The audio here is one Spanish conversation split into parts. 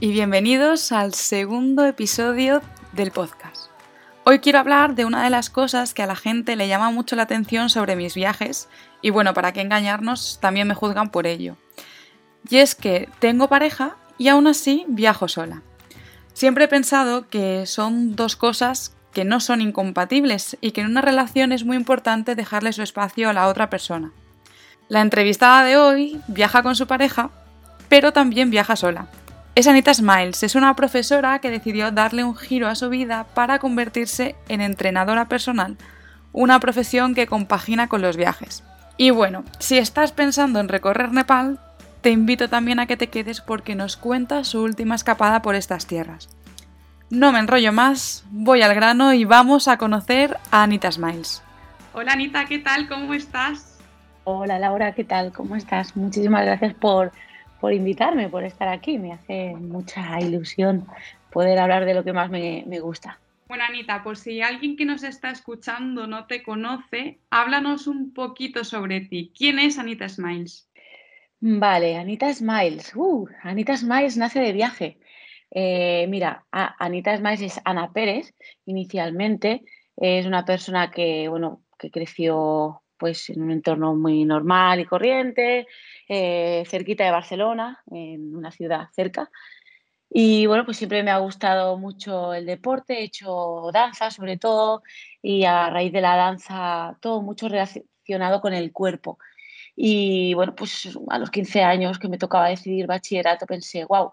y bienvenidos al segundo episodio del podcast. Hoy quiero hablar de una de las cosas que a la gente le llama mucho la atención sobre mis viajes y bueno, para qué engañarnos, también me juzgan por ello. Y es que tengo pareja y aún así viajo sola. Siempre he pensado que son dos cosas que no son incompatibles y que en una relación es muy importante dejarle su espacio a la otra persona. La entrevistada de hoy viaja con su pareja, pero también viaja sola. Es Anita Smiles, es una profesora que decidió darle un giro a su vida para convertirse en entrenadora personal, una profesión que compagina con los viajes. Y bueno, si estás pensando en recorrer Nepal, te invito también a que te quedes porque nos cuenta su última escapada por estas tierras. No me enrollo más, voy al grano y vamos a conocer a Anita Smiles. Hola Anita, ¿qué tal? ¿Cómo estás? Hola Laura, ¿qué tal? ¿Cómo estás? Muchísimas gracias por por invitarme, por estar aquí. Me hace mucha ilusión poder hablar de lo que más me, gusta. Bueno, Anita, por si alguien que nos está escuchando no te conoce, háblanos un poquito sobre ti. ¿Quién es Anita Smiles? Vale, Anita Smiles. Uh, Anita Smiles nace de viaje. Eh, mira, Anita Smiles es Ana Pérez, inicialmente. Es una persona que, bueno, que creció pues, en un entorno muy normal y corriente, eh, cerquita de Barcelona, en una ciudad cerca. Y bueno, pues siempre me ha gustado mucho el deporte, he hecho danza sobre todo y a raíz de la danza todo mucho relacionado con el cuerpo. Y bueno, pues a los 15 años que me tocaba decidir bachillerato pensé, wow,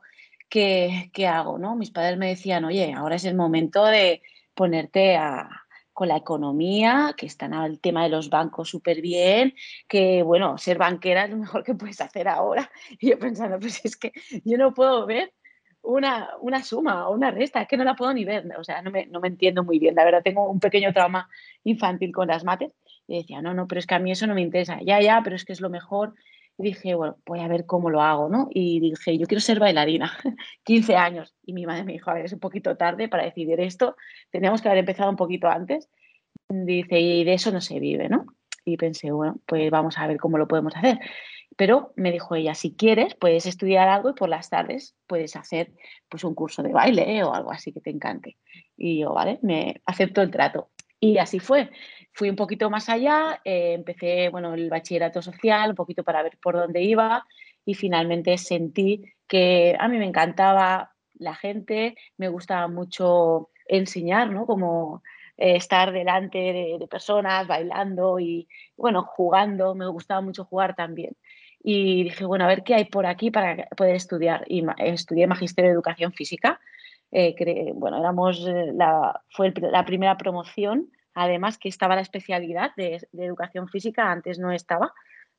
¿qué, qué hago? ¿no? Mis padres me decían, oye, ahora es el momento de ponerte a, con la economía, que están al tema de los bancos súper bien, que bueno, ser banquera es lo mejor que puedes hacer ahora. Y yo pensando, pues es que yo no puedo ver una, una suma o una resta, es que no la puedo ni ver, o sea, no me, no me entiendo muy bien, la verdad tengo un pequeño trauma infantil con las mates. Y decía, no, no, pero es que a mí eso no me interesa, ya, ya, pero es que es lo mejor. Dije, bueno, voy a ver cómo lo hago, ¿no? Y dije, yo quiero ser bailarina, 15 años. Y mi madre me dijo, a ver, es un poquito tarde para decidir esto, teníamos que haber empezado un poquito antes. Dice, y de eso no se vive, ¿no? Y pensé, bueno, pues vamos a ver cómo lo podemos hacer. Pero me dijo ella, si quieres, puedes estudiar algo y por las tardes puedes hacer pues un curso de baile o algo así que te encante. Y yo, vale, me acepto el trato. Y así fue fui un poquito más allá, eh, empecé bueno, el bachillerato social, un poquito para ver por dónde iba y finalmente sentí que a mí me encantaba la gente, me gustaba mucho enseñar, ¿no? Como eh, estar delante de, personas, bailando y, bueno, jugando, me gustaba mucho jugar también. Y dije, bueno, a ver qué hay por aquí para poder estudiar. Y estudié Magisterio de Educación Física. Eh, bueno, éramos la, fue la primera promoción además que estaba la especialidad de, educación física, antes no estaba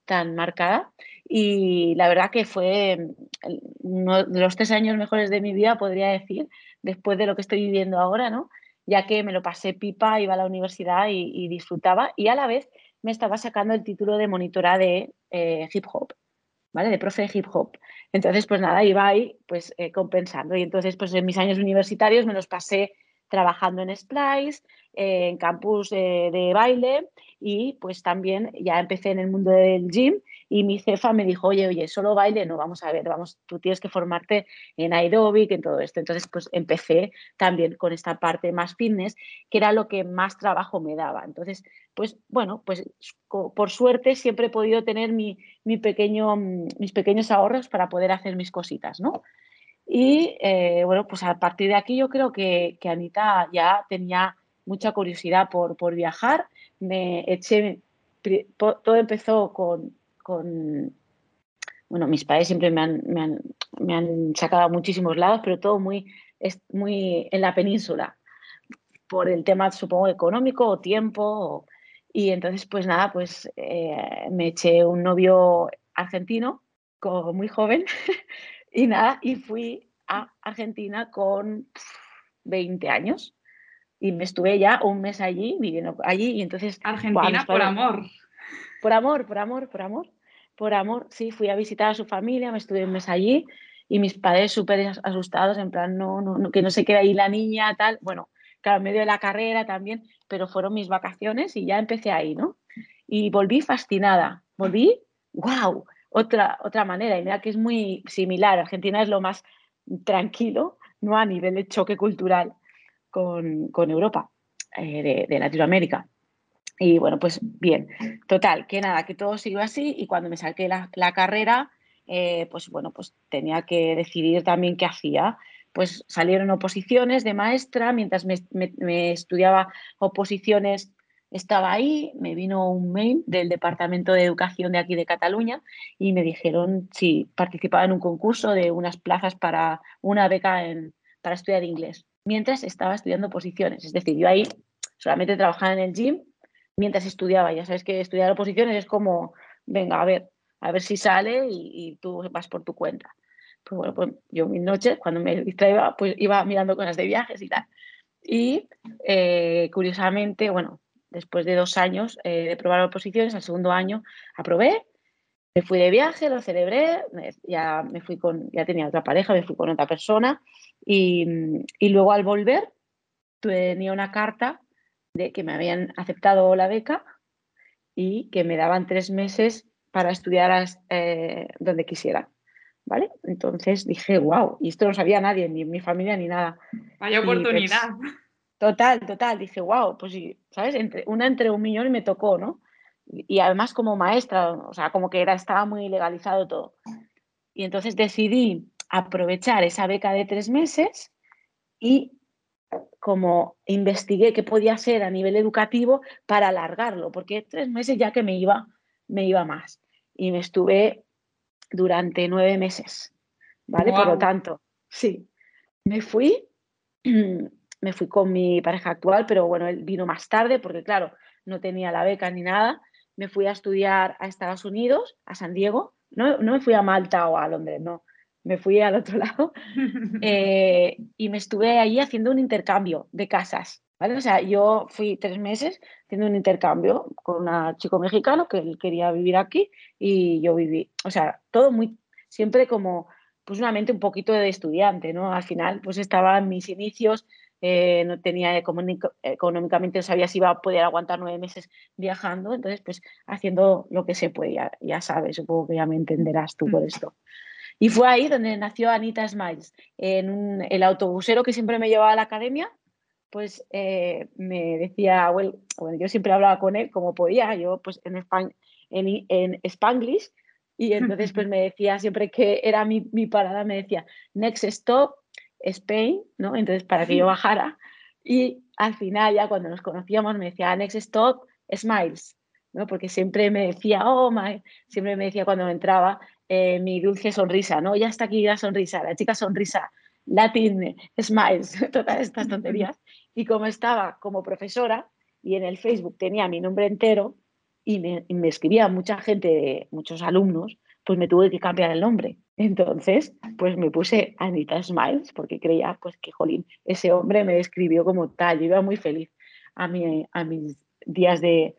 tan marcada y la verdad que fue mm, uno de los tres años mejores de mi vida, podría decir, después de lo que estoy viviendo ahora, ¿no? ya que me lo pasé pipa, iba a la universidad y, disfrutaba y a la vez me estaba sacando el título de monitora de eh, hip hop, ¿vale? De profe de hip hop. Entonces, pues nada, iba ahí pues eh, compensando y entonces pues en mis años universitarios me los pasé trabajando en Splice, en campus de, baile y pues también ya empecé en el mundo del gym y mi jefa me dijo, oye, oye, solo baile, no, vamos a ver, vamos, tú tienes que formarte en aeróbic, en todo esto. Entonces, pues empecé también con esta parte más fitness, que era lo que más trabajo me daba. Entonces, pues bueno, pues por suerte siempre he podido tener mi, mi pequeño, mis pequeños ahorros para poder hacer mis cositas, ¿no? Y eh, bueno, pues a partir de aquí yo creo que, que Anita ya tenía mucha curiosidad por, por viajar. Me eché, todo empezó con, con, bueno, mis padres siempre me han, me han, me han sacado a muchísimos lados, pero todo muy, muy en la península, por el tema, supongo, económico o tiempo. y entonces, pues nada, pues eh, me eché un novio argentino, como muy joven, Y nada, y fui a Argentina con 20 años. Y me estuve ya un mes allí, viviendo allí, y entonces... Argentina por amor. Por amor, por amor, por amor. Por amor, sí, fui a visitar a su familia, me estuve un mes allí y mis padres súper asustados, en plan, no, no, que no se quede ahí la niña, tal. Bueno, claro, en medio de la carrera también, pero fueron mis vacaciones y ya empecé ahí, ¿no? Y volví fascinada, volví, wow, otra, otra manera. Y mira que es muy similar, Argentina es lo más tranquilo, ¿no? A nivel de choque cultural con, con Europa, eh, de, Latinoamérica. Y bueno, pues bien, total, que nada, que todo siguió así y cuando me saqué la, la carrera, eh, pues bueno, pues tenía que decidir también qué hacía. Pues salieron oposiciones de maestra, mientras me, me, estudiaba oposiciones estaba ahí, me vino un mail del Departamento de Educación de aquí de Cataluña y me dijeron si participaba en un concurso de unas plazas para una beca en, para estudiar inglés, mientras estaba estudiando oposiciones. Es decir, yo ahí solamente trabajaba en el gym mientras estudiaba. Ya sabes que estudiar oposiciones es como, venga, a ver, a ver si sale y, tú vas por tu cuenta. Pues bueno, pues yo mis noches, cuando me distraía, pues iba mirando cosas de viajes y tal. Y eh, curiosamente, bueno, después de dos años eh, de probar oposiciones, al segundo año aprobé, me fui de viaje, lo celebré, ya me fui con, ya tenía otra pareja, me fui con otra persona y, y luego al volver tenía una carta de que me habían aceptado la beca y que me daban tres meses para estudiar eh, donde quisiera. ¿Vale? Entonces dije, wow, y esto no sabía nadie, ni mi familia ni nada. Vaya pues, oportunidad. Total, total. Dije, wow, pues sí, ¿sabes? Entre, una entre un millón y me tocó, ¿no? Y, además como maestra, o sea, como que era, estaba muy legalizado todo. Y entonces decidí aprovechar esa beca de tres meses y como investigué qué podía hacer a nivel educativo para alargarlo, porque tres meses ya que me iba, me iba más y me estuve durante nueve meses, ¿vale? Por lo tanto, sí, me fui, me fui con mi pareja actual, pero bueno, él vino más tarde porque claro, no tenía la beca ni nada. Me fui a estudiar a Estados Unidos, a San Diego. No, no me fui a Malta o a Londres, no. Me fui al otro lado eh, y me estuve ahí haciendo un intercambio de casas. ¿vale? O sea, yo fui tres meses haciendo un intercambio con un chico mexicano que él quería vivir aquí y yo viví, o sea, todo muy, siempre como, pues una mente un poquito de estudiante, ¿no? Al final, pues estaba en mis inicios, eh, no tenía económicamente, no sabía si iba a poder aguantar nueve meses viajando, entonces, pues haciendo lo que se podía, ya sabes, supongo que ya me entenderás tú por esto. Y fue ahí donde nació Anita Smiles, en el autobusero que siempre me llevaba a la academia, pues eh, me decía, bueno, yo siempre hablaba con él como podía, yo pues en, en, en Spanglish, y entonces pues me decía siempre que era mi, mi, parada, me decía, next stop, Spain, ¿no? Entonces para que yo bajara, y al final ya cuando nos conocíamos me decía, next stop, Smiles, ¿no? Porque siempre me decía, oh, my, siempre me decía cuando entraba eh, mi dulce sonrisa, ¿no? Ya está aquí la sonrisa, la chica sonrisa, Latin Smiles, todas estas tonterías. Y como estaba como profesora y en el Facebook tenía mi nombre entero y me, escribía mucha gente, muchos alumnos, pues me tuve que cambiar el nombre. Entonces, pues me puse Anita Smiles porque creía pues que, jolín, ese hombre me describió como tal. Yo iba muy feliz a, mi, a mis días de,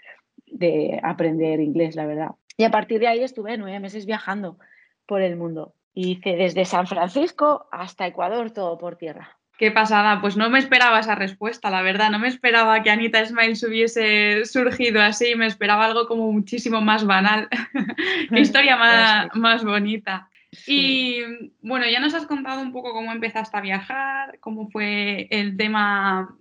de aprender inglés, la verdad. Y a partir de ahí estuve nueve meses viajando por el mundo hice desde San Francisco hasta Ecuador todo por tierra. Qué pasada, pues no me esperaba esa respuesta, la verdad, no me esperaba que Anita Smiles hubiese surgido así, me esperaba algo como muchísimo más banal. Qué historia más, más bonita. Y bueno, ya nos has contado un poco cómo empezaste a viajar, cómo fue el tema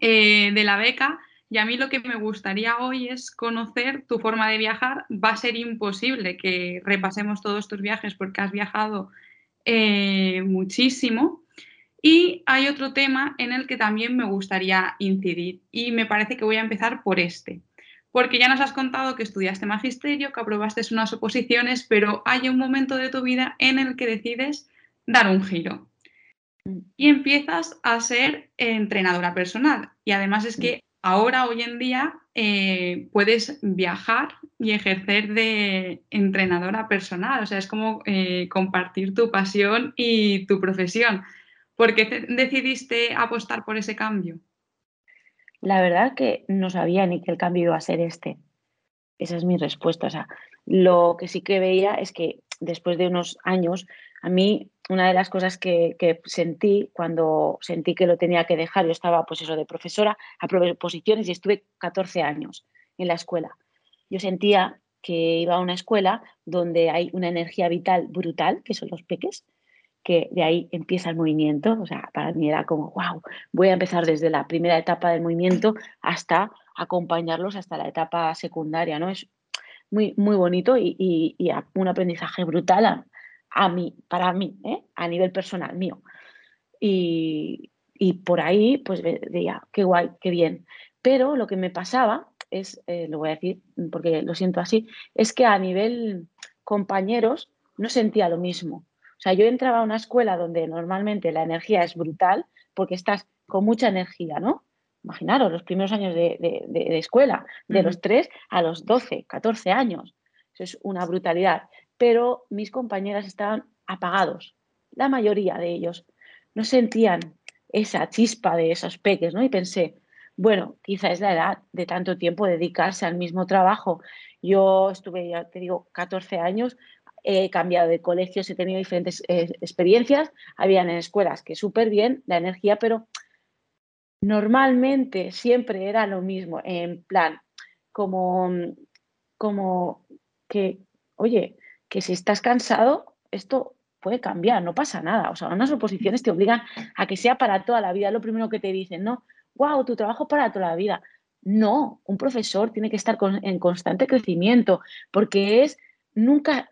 eh, de la beca, y a mí lo que me gustaría hoy es conocer tu forma de viajar. Va a ser imposible que repasemos todos tus viajes porque has viajado eh, muchísimo. Y hay otro tema en el que también me gustaría incidir y me parece que voy a empezar por este. Porque ya nos has contado que estudiaste magisterio, que aprobaste unas oposiciones, pero hay un momento de tu vida en el que decides dar un giro y empiezas a ser entrenadora personal. Y además es que ahora, hoy en día, eh, puedes viajar y ejercer de entrenadora personal. O sea, es como eh, compartir tu pasión y tu profesión. ¿Por qué decidiste apostar por ese cambio? La verdad que no sabía ni que el cambio iba a ser este. Esa es mi respuesta. O lo que sí que veía es que después de unos años, a mí una de las cosas que, sentí cuando sentí que lo tenía que dejar, yo estaba pues eso de profesora, a posiciones y estuve 14 años en la escuela. Yo sentía que iba a una escuela donde hay una energía vital brutal, que son los peques, que de ahí empieza el movimiento. O sea, para mí era como, wow, voy a empezar desde la primera etapa del movimiento hasta acompañarlos hasta la etapa secundaria, ¿no? Es muy, muy bonito y, un aprendizaje brutal a, mí, para mí, ¿eh? a nivel personal mío. Y, por ahí, pues veía, qué guay, qué bien. Pero lo que me pasaba es, eh, lo voy a decir porque lo siento así, es que a nivel compañeros no sentía lo mismo. O sea, yo entraba a una escuela donde normalmente la energía es brutal porque estás con mucha energía, ¿no? Imaginaros, los primeros años de, escuela, de los 3 a los 12, 14 años. Eso es una brutalidad. Pero mis compañeras estaban apagados, la mayoría de ellos. No sentían esa chispa de esos peques, ¿no? Y pensé, bueno, quizá es la edad de tanto tiempo dedicarse al mismo trabajo. Yo estuve, ya te digo, 14 años, he cambiado de colegios, he tenido diferentes eh, experiencias. Habían en escuelas que súper bien la energía, pero normalmente siempre era lo mismo, en plan, como, como que, oye, que si estás cansado, esto puede cambiar, no pasa nada. O sea, unas oposiciones te obligan a que sea para toda la vida. Lo primero que te dicen, ¿no? Wow, tu trabajo para toda la vida. No, un profesor tiene que estar en constante crecimiento porque es nunca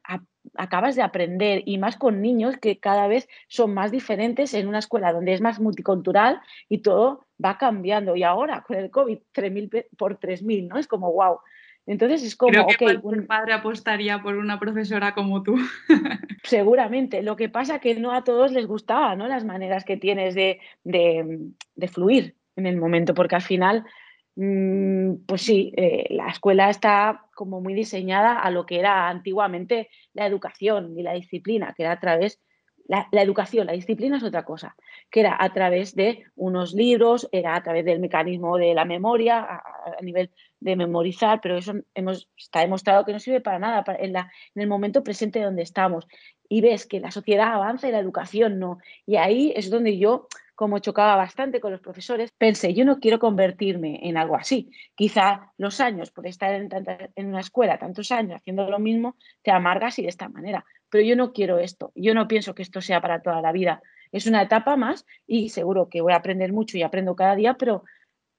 acabas de aprender y más con niños que cada vez son más diferentes en una escuela donde es más multicultural y todo va cambiando. Y ahora con el COVID, 3.000 por 3.000, ¿no? Es como, wow. Entonces es como, Creo que un padre apostaría por una profesora como tú. Seguramente. Lo que pasa que no a todos les gustaba, ¿no? Las maneras que tienes de, de fluir en el momento, porque al final pues sí, eh, la escuela está como muy diseñada a lo que era antiguamente la educación y la disciplina, que era a través, la, educación, la disciplina es otra cosa, que era a través de unos libros, era a través del mecanismo de la memoria, a, nivel de memorizar, pero eso hemos, está demostrado que no sirve para nada en, la, en el momento presente donde estamos. Y ves que la sociedad avanza y la educación no. Y ahí es donde yo como chocaba bastante con los profesores, pensé, yo no quiero convertirme en algo así. Quizá los años, por estar en, una escuela tantos años haciendo lo mismo, te amargas y de esta manera. Pero yo no quiero esto, yo no pienso que esto sea para toda la vida. Es una etapa más y seguro que voy a aprender mucho y aprendo cada día, pero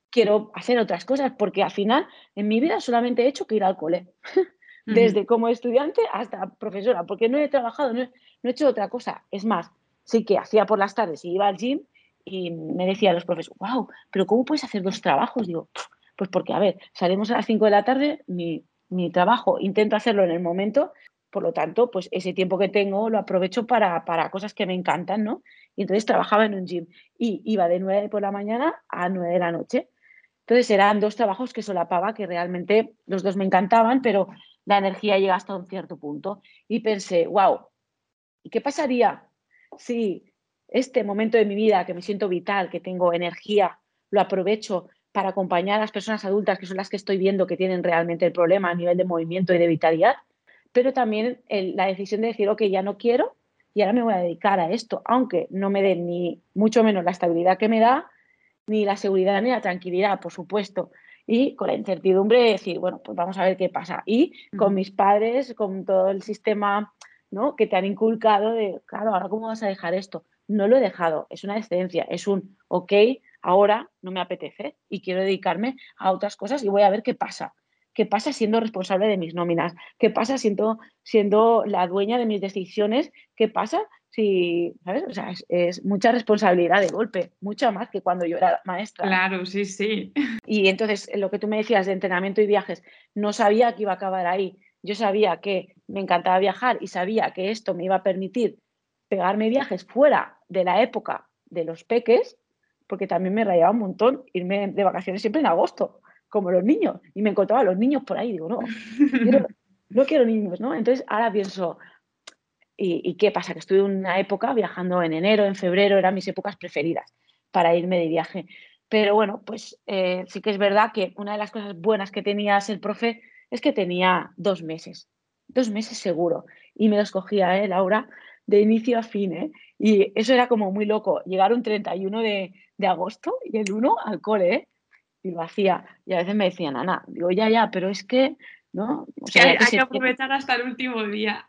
quiero hacer otras cosas porque al final en mi vida solamente he hecho que ir al cole. Desde como estudiante hasta profesora, porque no he trabajado, no he hecho otra cosa. Es más, sí que hacía por las tardes y iba al gym, y me decían los profesores, wow, pero ¿cómo puedes hacer dos trabajos? Digo, pues porque, a ver, salimos a las 5 de la tarde, mi, mi, trabajo intento hacerlo en el momento, por lo tanto, pues ese tiempo que tengo lo aprovecho para, para cosas que me encantan, ¿no? Y entonces trabajaba en un gym y iba de 9 por la mañana a 9 de la noche. Entonces eran dos trabajos que solapaba, que realmente los dos me encantaban, pero la energía llega hasta un cierto punto. Y pensé, wow, ¿y qué pasaría si este momento de mi vida que me siento vital, que tengo energía, lo aprovecho para acompañar a las personas adultas que son las que estoy viendo que tienen realmente el problema a nivel de movimiento y de vitalidad, pero también la decisión de decir, ok, ya no quiero y ahora me voy a dedicar a esto, aunque no me den ni mucho menos la estabilidad que me da, ni la seguridad ni la tranquilidad, por supuesto. Y con la incertidumbre de decir, bueno, pues vamos a ver qué pasa. Y con mis padres, con todo el sistema ¿no? que te han inculcado de, claro, ahora cómo vas a dejar esto no lo he dejado, es una excedencia, es un, ok, ahora no me apetece y quiero dedicarme a otras cosas y voy a ver qué pasa. ¿Qué pasa siendo responsable de mis nóminas? ¿Qué pasa siendo, siendo la dueña de mis decisiones? ¿Qué pasa si, ¿sabes? O sea, es, mucha responsabilidad de golpe, mucha más que cuando yo era maestra. Claro, sí, sí. Y entonces, lo que tú me decías de entrenamiento y viajes, no sabía que iba a acabar ahí. Yo sabía que me encantaba viajar y sabía que esto me iba a permitir pegarme viajes fuera de la época de los peques, porque también me rayaba un montón irme de vacaciones siempre en agosto, como los niños, y me encontraba los niños por ahí, digo, no, no quiero niños, ¿no? Entonces ahora pienso, ¿Y, qué pasa? Que estuve una época viajando en enero, en febrero, eran mis épocas preferidas para irme de viaje. Pero bueno, pues eh, sí que es verdad que una de las cosas buenas que tenía el profe es que tenía dos meses, dos meses seguro. Y me los cogía, ¿eh, Laura? De inicio a fin, ¿eh? Y eso era como muy loco. Llegar un 31 de, de agosto y el 1 al cole, ¿eh? Y lo hacía. Y a veces me decían, Ana, digo, ya, ya, pero es que ¿no? hay, que, aprovechar hasta el último día.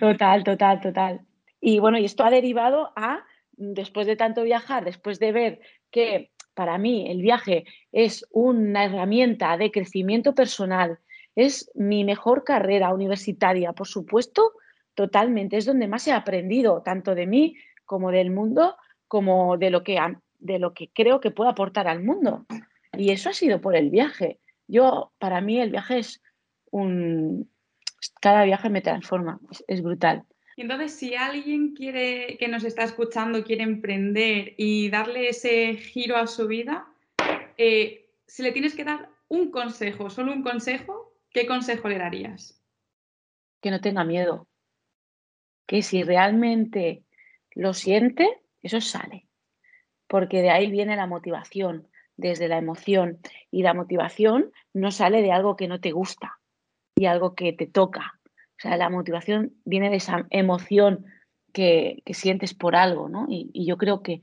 Total, total, total. Y bueno, y esto ha derivado a, después de tanto viajar, después de ver que para mí el viaje es una herramienta de crecimiento personal, es mi mejor carrera universitaria, por supuesto, totalmente, es donde más he aprendido, tanto de mí como del mundo, como de lo que, de lo que creo que puedo aportar al mundo. Y eso ha sido por el viaje. Yo, para mí, el viaje es un... Cada viaje me transforma, es, brutal. Entonces, si alguien quiere que nos está escuchando, quiere emprender y darle ese giro a su vida, eh, si le tienes que dar un consejo, solo un consejo, ¿qué consejo le darías? Que no tenga miedo. Que si realmente lo siente, eso sale. Porque de ahí viene la motivación, desde la emoción. Y la motivación no sale de algo que no te gusta y algo que te toca. O sea, la motivación viene de esa emoción que, sientes por algo, ¿no? Y, yo creo que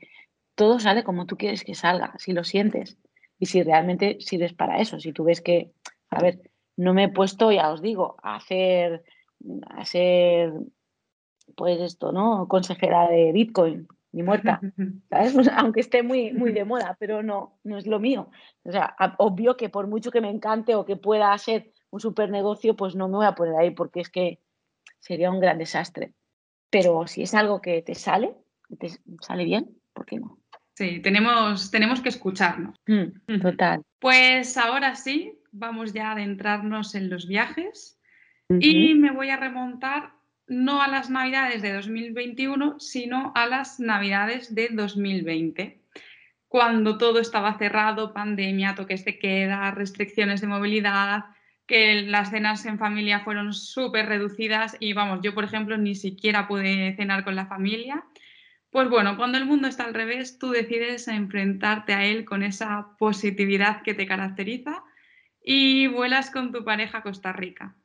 todo sale como tú quieres que salga, si lo sientes y si realmente sirves para eso. Si tú ves que, a ver, no me he puesto, ya os digo, a hacer, a ser, pues esto, ¿no? Consejera de Bitcoin, ni muerta, ¿sabes? aunque esté muy, muy de moda, pero no, no es lo mío. O sea, obvio que por mucho que me encante o que pueda ser un super negocio, pues no me voy a poner ahí porque es que sería un gran desastre. Pero si es algo que te sale, te sale bien, ¿por qué no? Sí, tenemos, tenemos que escucharnos. Mm, total. Pues ahora sí, vamos ya a adentrarnos en los viajes y me voy a remontar no a las navidades de 2021, sino a las navidades de 2020, cuando todo estaba cerrado, pandemia, toques de queda, restricciones de movilidad, que las cenas en familia fueron súper reducidas y vamos, yo por ejemplo ni siquiera pude cenar con la familia. Pues bueno, cuando el mundo está al revés, tú decides enfrentarte a él con esa positividad que te caracteriza y vuelas con tu pareja a Costa Rica.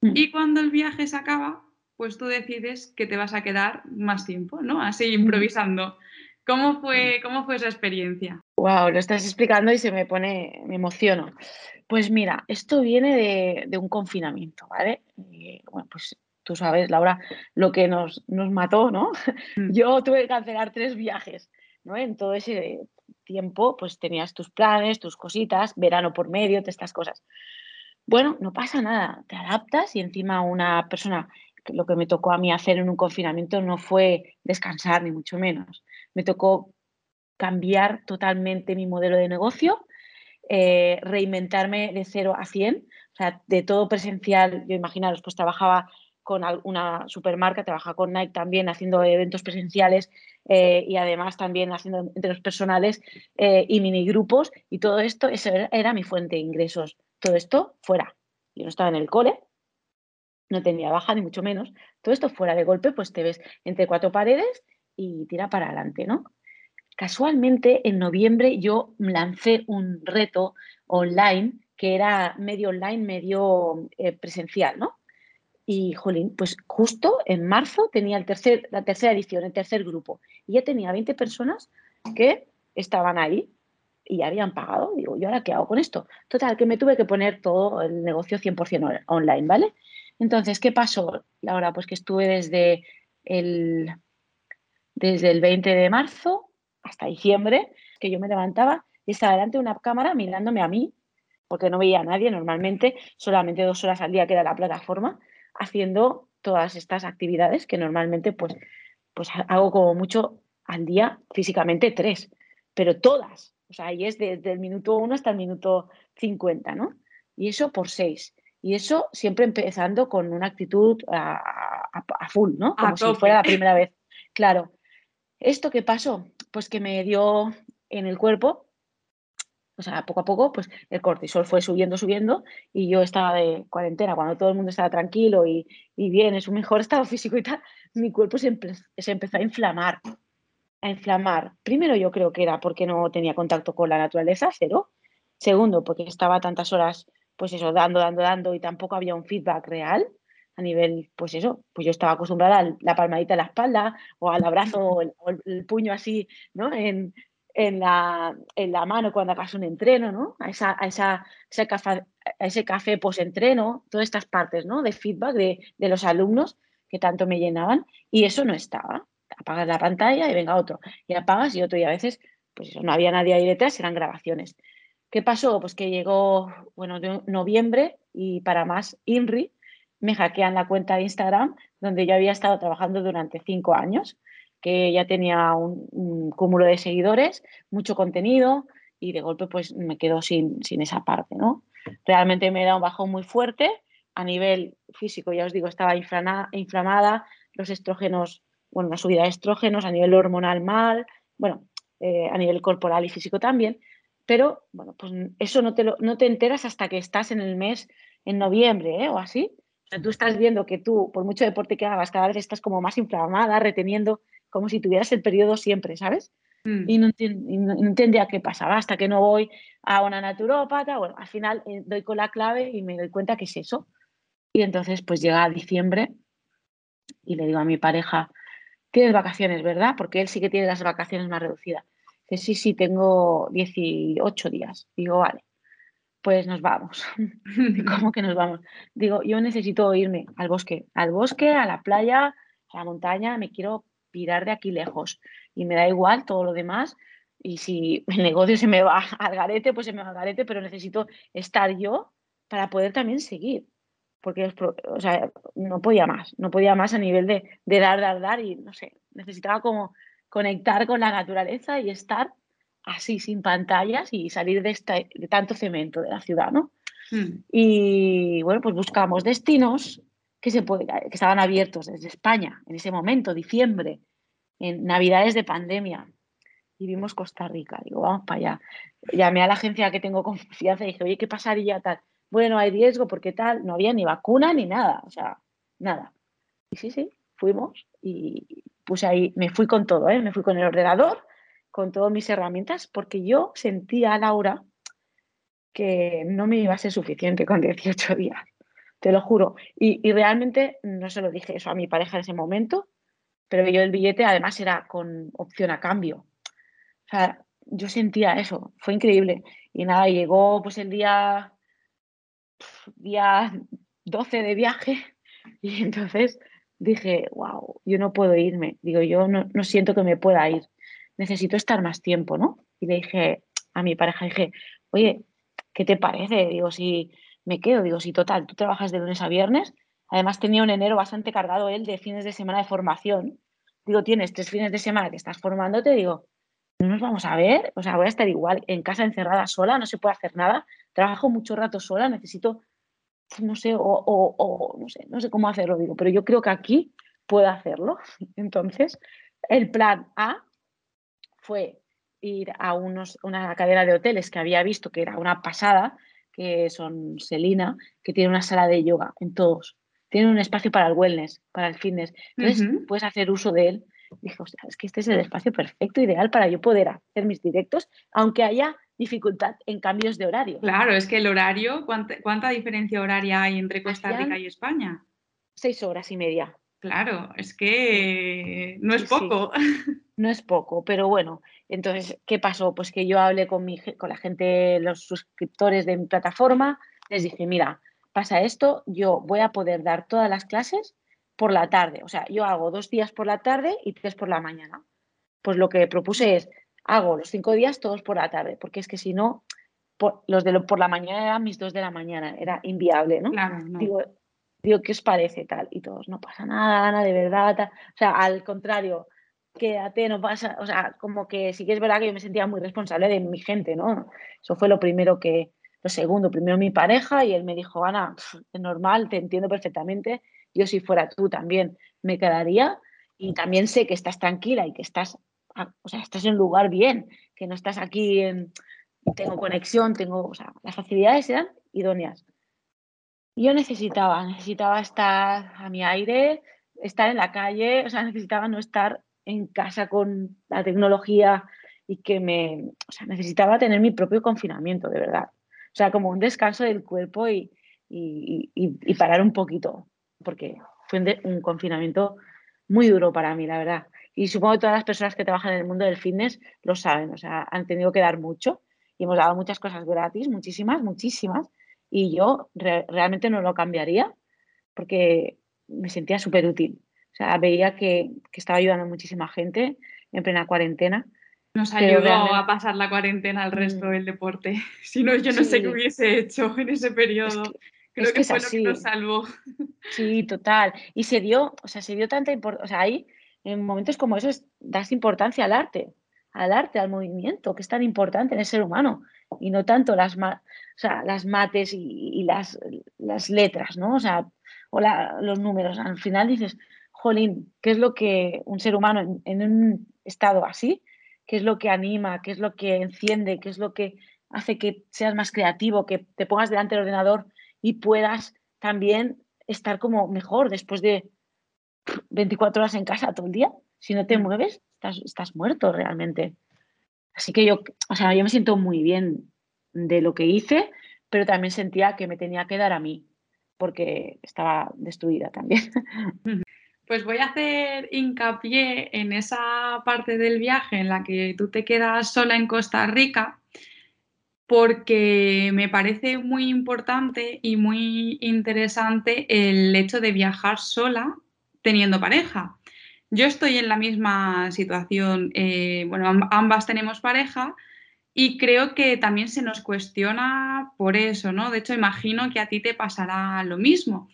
Mm. Y cuando el viaje se acaba, pues tú decides que te vas a quedar más tiempo, ¿no? Así improvisando. ¿Cómo fue, cómo fue esa experiencia? Wow, lo estás explicando y se me pone, me emociono. Pues mira, esto viene de, un confinamiento, ¿vale? bueno, pues tú sabes, Laura, lo que nos, nos mató, ¿no? Mm. Yo tuve que cancelar tres viajes, ¿no? En todo ese tiempo, pues tenías tus planes, tus cositas, verano por medio, de estas cosas. Bueno, no pasa nada, te adaptas y encima una persona, lo que me tocó a mí hacer en un confinamiento no fue descansar, ni mucho menos me tocó cambiar totalmente mi modelo de negocio, eh, reinventarme de cero a 100, o sea, de todo presencial, yo imaginaros, pues trabajaba con una supermarca, trabajaba con Nike también haciendo eventos presenciales eh, y además también haciendo eventos personales eh, y mini grupos y todo esto, era, mi fuente de ingresos. Todo esto fuera. Yo no estaba en el cole, no tenía baja ni mucho menos. Todo esto fuera de golpe, pues te ves entre cuatro paredes y tira para adelante, ¿no? Casualmente, en noviembre yo lancé un reto online que era medio online, medio eh, presencial, ¿no? Y, jolín, pues justo en marzo tenía el tercer, la tercera edición, el tercer grupo. Y ya tenía 20 personas que estaban ahí y habían pagado. Digo, ¿y ahora qué hago con esto? Total, que me tuve que poner todo el negocio 100% online, ¿vale? Entonces, ¿qué pasó, Laura? Pues que estuve desde el desde el 20 de marzo hasta diciembre, que yo me levantaba y estaba delante de una cámara mirándome a mí, porque no veía a nadie normalmente, solamente dos horas al día que era la plataforma, haciendo todas estas actividades que normalmente pues, pues hago como mucho al día, físicamente tres, pero todas, o sea, ahí es desde el minuto uno hasta el minuto 50, ¿no? Y eso por seis. Y eso siempre empezando con una actitud a, full, ¿no? Como si fuera la primera vez. Claro. ¿Esto qué pasó? Pues que me dio en el cuerpo O sea, poco a poco, pues el cortisol fue subiendo, subiendo, y yo estaba de cuarentena, cuando todo el mundo estaba tranquilo y, y bien, en su mejor estado físico y tal, mi cuerpo se, se empezó a inflamar, a inflamar. Primero yo creo que era porque no tenía contacto con la naturaleza, cero. Segundo, porque estaba tantas horas, pues eso, dando, dando, dando, y tampoco había un feedback real a nivel, pues eso, pues yo estaba acostumbrada a la palmadita en la espalda o al abrazo o el, puño así, ¿no? En, en, la, en, la, mano cuando hagas un entreno, ¿no? A, esa, a, esa, ese café, a ese café post-entreno, todas estas partes, ¿no? De feedback de, de, los alumnos que tanto me llenaban y eso no estaba. Apagas la pantalla y venga otro. Y apagas y otro y a veces, pues eso, no había nadie ahí detrás, eran grabaciones. ¿Qué pasó? Pues que llegó, bueno, de noviembre y para más, INRI, me hackean la cuenta de Instagram donde yo había estado trabajando durante cinco años, que ya tenía un, cúmulo de seguidores, mucho contenido y de golpe pues me quedo sin, sin esa parte, ¿no? Realmente me da un bajón muy fuerte a nivel físico, ya os digo, estaba inflamada, los estrógenos, bueno, la subida de estrógenos, a nivel hormonal mal, bueno, eh, a nivel corporal y físico también, pero bueno, pues eso no te, lo, no te enteras hasta que estás en el mes, en noviembre ¿eh? o así, o sea, tú estás viendo que tú, por mucho deporte que hagas, cada vez estás como más inflamada, reteniendo, como si tuvieras el periodo siempre, ¿sabes? Mm. Y, no, entendía qué pasaba hasta que no voy a una naturópata. Bueno, al final eh, doy con la clave y me doy cuenta que es eso. Y entonces, pues llega diciembre y le digo a mi pareja, tienes vacaciones, ¿verdad? Porque él sí que tiene las vacaciones más reducidas. Dice, sí, sí, tengo 18 días. Digo, vale pues nos vamos. ¿Cómo que nos vamos? Digo, yo necesito irme al bosque, al bosque, a la playa, a la montaña, me quiero pirar de aquí lejos y me da igual todo lo demás. Y si el negocio se me va al garete, pues se me va al garete, pero necesito estar yo para poder también seguir. Porque o sea, no podía más, no podía más a nivel de, de dar, dar, dar y no sé, necesitaba como conectar con la naturaleza y estar así sin pantallas y salir de, de tanto cemento de la ciudad, ¿no? Hmm. Y bueno, pues buscamos destinos que, se puede, que estaban abiertos desde España en ese momento, diciembre, en Navidades de pandemia. Y vimos Costa Rica. Digo, vamos para allá. Llamé a la agencia que tengo confianza y dije, oye, ¿qué pasaría tal? Bueno, hay riesgo porque tal, no había ni vacuna ni nada, o sea, nada. Y sí, sí, fuimos y puse ahí, me fui con todo, ¿eh? me fui con el ordenador, con todas mis herramientas porque yo sentía a Laura que no me iba a ser suficiente con 18 días, te lo juro. Y, realmente no se lo dije eso a mi pareja en ese momento, pero yo el billete además era con opción a cambio. O sea, yo sentía eso, fue increíble. Y nada, llegó pues el día, día 12 de viaje y entonces dije, wow, yo no puedo irme. Digo, yo no, no siento que me pueda ir necesito estar más tiempo, ¿no? Y le dije a mi pareja, dije, oye, ¿qué te parece? Digo, si me quedo, digo, si total, tú trabajas de lunes a viernes, además tenía un enero bastante cargado él de fines de semana de formación, digo, tienes tres fines de semana que estás formándote, digo, no nos vamos a ver, o sea, voy a estar igual en casa encerrada sola, no se puede hacer nada, trabajo mucho rato sola, necesito, no sé, o, o no sé, no sé cómo hacerlo, digo, pero yo creo que aquí puedo hacerlo. Entonces, el plan A fue ir a unos, una cadena de hoteles que había visto que era una pasada, que son Selina, que tiene una sala de yoga en todos. Tiene un espacio para el wellness, para el fitness. Entonces puedes hacer uso de él. Dije, o sea, es que este es el espacio perfecto, ideal para yo poder hacer mis directos, aunque haya dificultad en cambios de horario. Claro, es que el horario, ¿cuánta, diferencia horaria hay entre Costa Rica y España? Seis horas y media. Claro, es que no es poco. No es poco, pero bueno, entonces, ¿qué pasó? Pues que yo hablé con, mi, con la gente, los suscriptores de mi plataforma, les dije, mira, pasa esto, yo voy a poder dar todas las clases por la tarde. O sea, yo hago dos días por la tarde y tres por la mañana. Pues lo que propuse es, hago los cinco días todos por la tarde, porque es que si no, los de por la mañana eran mis dos de la mañana, era inviable, ¿no? Claro, Digo, digo, ¿qué os parece tal? Y todos, no pasa nada, Ana, de verdad. O sea, al contrario, quédate, no pasa, o sea, como que sí que es verdad que yo me sentía muy responsable de mi gente, ¿no? Eso fue lo primero que, lo segundo, primero mi pareja y él me dijo, Ana, es normal, te entiendo perfectamente, yo si fuera tú también me quedaría y también sé que estás tranquila y que estás, o sea, estás en un lugar bien, que no estás aquí en, tengo conexión, tengo, o sea, las facilidades eran idóneas. Yo necesitaba, necesitaba estar a mi aire, estar en la calle, o sea, necesitaba no estar en casa con la tecnología y que me, o sea, necesitaba tener mi propio confinamiento, de verdad. O sea, como un descanso del cuerpo y, y, y, parar un poquito, porque fue un, un, confinamiento muy duro para mí, la verdad. Y supongo que todas las personas que trabajan en el mundo del fitness lo saben, o sea, han tenido que dar mucho y hemos dado muchas cosas gratis, muchísimas, muchísimas, y yo re realmente no lo cambiaría porque me sentía súper útil. O sea, veía que, que, estaba ayudando a muchísima gente en plena cuarentena. Nos ayudó realmente... a pasar la cuarentena al resto mm. del deporte. Si no, yo no sí. sé qué hubiese hecho en ese periodo. Es que, Creo es que, que fue así. lo que nos salvó. Sí, total. Y se dio, o sea, se dio tanta importancia. O sea, ahí, en momentos como esos, das importancia al arte, al arte, al movimiento, que es tan importante en el ser humano. Y no tanto las, mates y, las, letras, ¿no? O sea, o los números. Al final dices, jolín, ¿qué es lo que un ser humano en, en, un estado así, qué es lo que anima, qué es lo que enciende, qué es lo que hace que seas más creativo, que te pongas delante del ordenador y puedas también estar como mejor después de 24 horas en casa todo el día? Si no te mueves, estás, estás muerto realmente. Así que yo, o sea, yo me siento muy bien de lo que hice, pero también sentía que me tenía que dar a mí, porque estaba destruida también. Pues voy a hacer hincapié en esa parte del viaje en la que tú te quedas sola en Costa Rica, porque me parece muy importante y muy interesante el hecho de viajar sola teniendo pareja. Yo estoy en la misma situación, eh, bueno, ambas tenemos pareja y creo que también se nos cuestiona por eso, ¿no? De hecho, imagino que a ti te pasará lo mismo.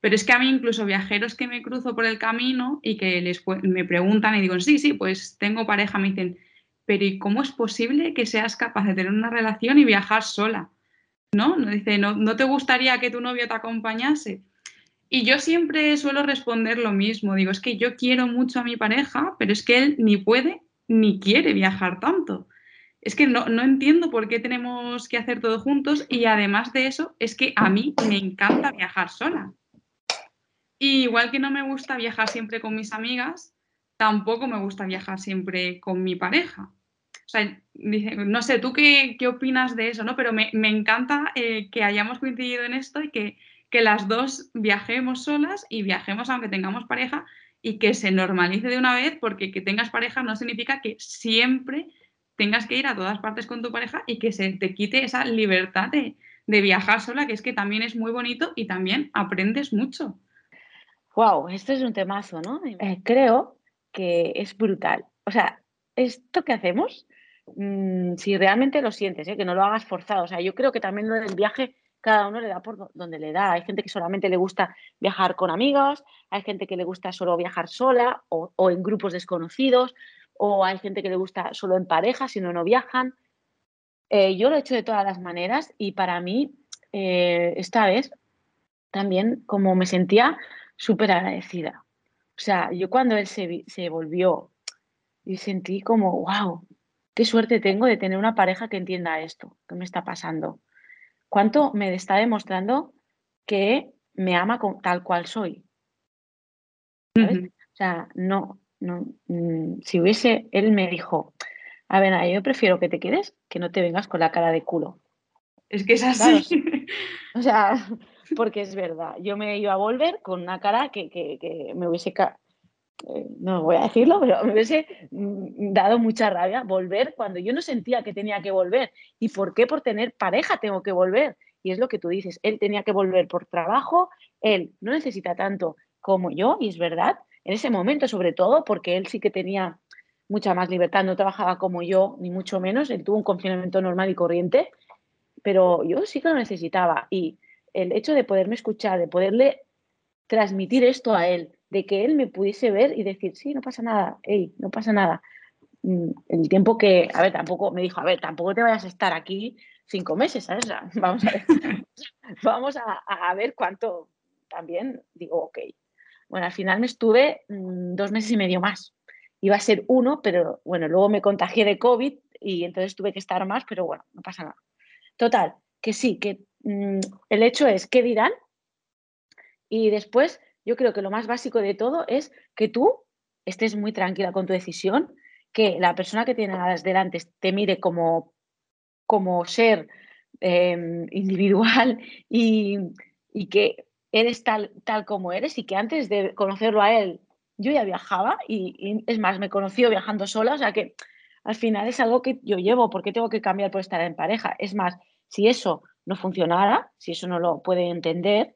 Pero es que a mí incluso viajeros que me cruzo por el camino y que les, me preguntan y digo, sí, sí, pues tengo pareja, me dicen, pero ¿y cómo es posible que seas capaz de tener una relación y viajar sola? ¿No? Dice, ¿no, ¿no te gustaría que tu novio te acompañase? Y yo siempre suelo responder lo mismo, digo, es que yo quiero mucho a mi pareja, pero es que él ni puede ni quiere viajar tanto. Es que no, no entiendo por qué tenemos que hacer todo juntos y además de eso, es que a mí me encanta viajar sola. Y igual que no me gusta viajar siempre con mis amigas, tampoco me gusta viajar siempre con mi pareja. O sea, no sé, ¿tú qué, qué opinas de eso? ¿no? Pero me, me encanta eh, que hayamos coincidido en esto y que, que las dos viajemos solas y viajemos aunque tengamos pareja y que se normalice de una vez porque que tengas pareja no significa que siempre tengas que ir a todas partes con tu pareja y que se te quite esa libertad de, de viajar sola, que es que también es muy bonito y también aprendes mucho. Wow, esto es un temazo, ¿no? Eh, creo que es brutal. O sea, esto que hacemos, mmm, si realmente lo sientes, ¿eh? que no lo hagas forzado. O sea, yo creo que también lo del viaje cada uno le da por donde le da. Hay gente que solamente le gusta viajar con amigos, hay gente que le gusta solo viajar sola o, en grupos desconocidos, o hay gente que le gusta solo en pareja, si no, no viajan. Eh, yo lo he hecho de todas las maneras y para mí, eh, esta vez, también como me sentía súper agradecida. O sea, yo cuando él se, se volvió y sentí como, wow, qué suerte tengo de tener una pareja que entienda esto, que me está pasando. Cuánto me está demostrando que me ama con, tal cual soy. ¿sabes? Uh -huh. O sea, no, no, mm, si hubiese, él me dijo, a ver, yo prefiero que te quedes que no te vengas con la cara de culo. Es que es así. Claro, o sea, porque es verdad, yo me iba a volver con una cara que, que, que me hubiese, no voy a decirlo, pero me hubiese mm, dado mucha rabia volver cuando yo no sentía que tenía que volver. ¿Y por qué? Por tener pareja tengo que volver. Y es lo que tú dices, él tenía que volver por trabajo, él no necesita tanto como yo, y es verdad, en ese momento sobre todo, porque él sí que tenía mucha más libertad, no trabajaba como yo, ni mucho menos, él tuvo un confinamiento normal y corriente, pero yo sí que lo necesitaba. Y el hecho de poderme escuchar, de poderle transmitir esto a él, de que él me pudiese ver y decir, sí, no pasa nada, hey, no pasa nada. Mm, el tiempo que, a ver, tampoco, me dijo, a ver, tampoco te vayas a estar aquí cinco meses, ¿sabes? Vamos a ver, vamos a, ver cuánto también, digo, ok. Bueno, al final me estuve mmm, dos meses y medio más. Iba a ser uno, pero bueno, luego me contagié de COVID y entonces tuve que estar más, pero bueno, no pasa nada. Total, que sí, que mm, el hecho es qué dirán y después yo creo que lo más básico de todo es que tú estés muy tranquila con tu decisión, que la persona que tienes delante te mire como, como ser em, individual y, que eres tal, tal como eres y que antes de conocerlo a él yo ya viajaba y, y, es más, me conoció viajando sola, o sea que al final es algo que yo llevo, ¿por qué tengo que cambiar por estar en pareja? Es más, si eso no funcionara, si eso no lo puede entender,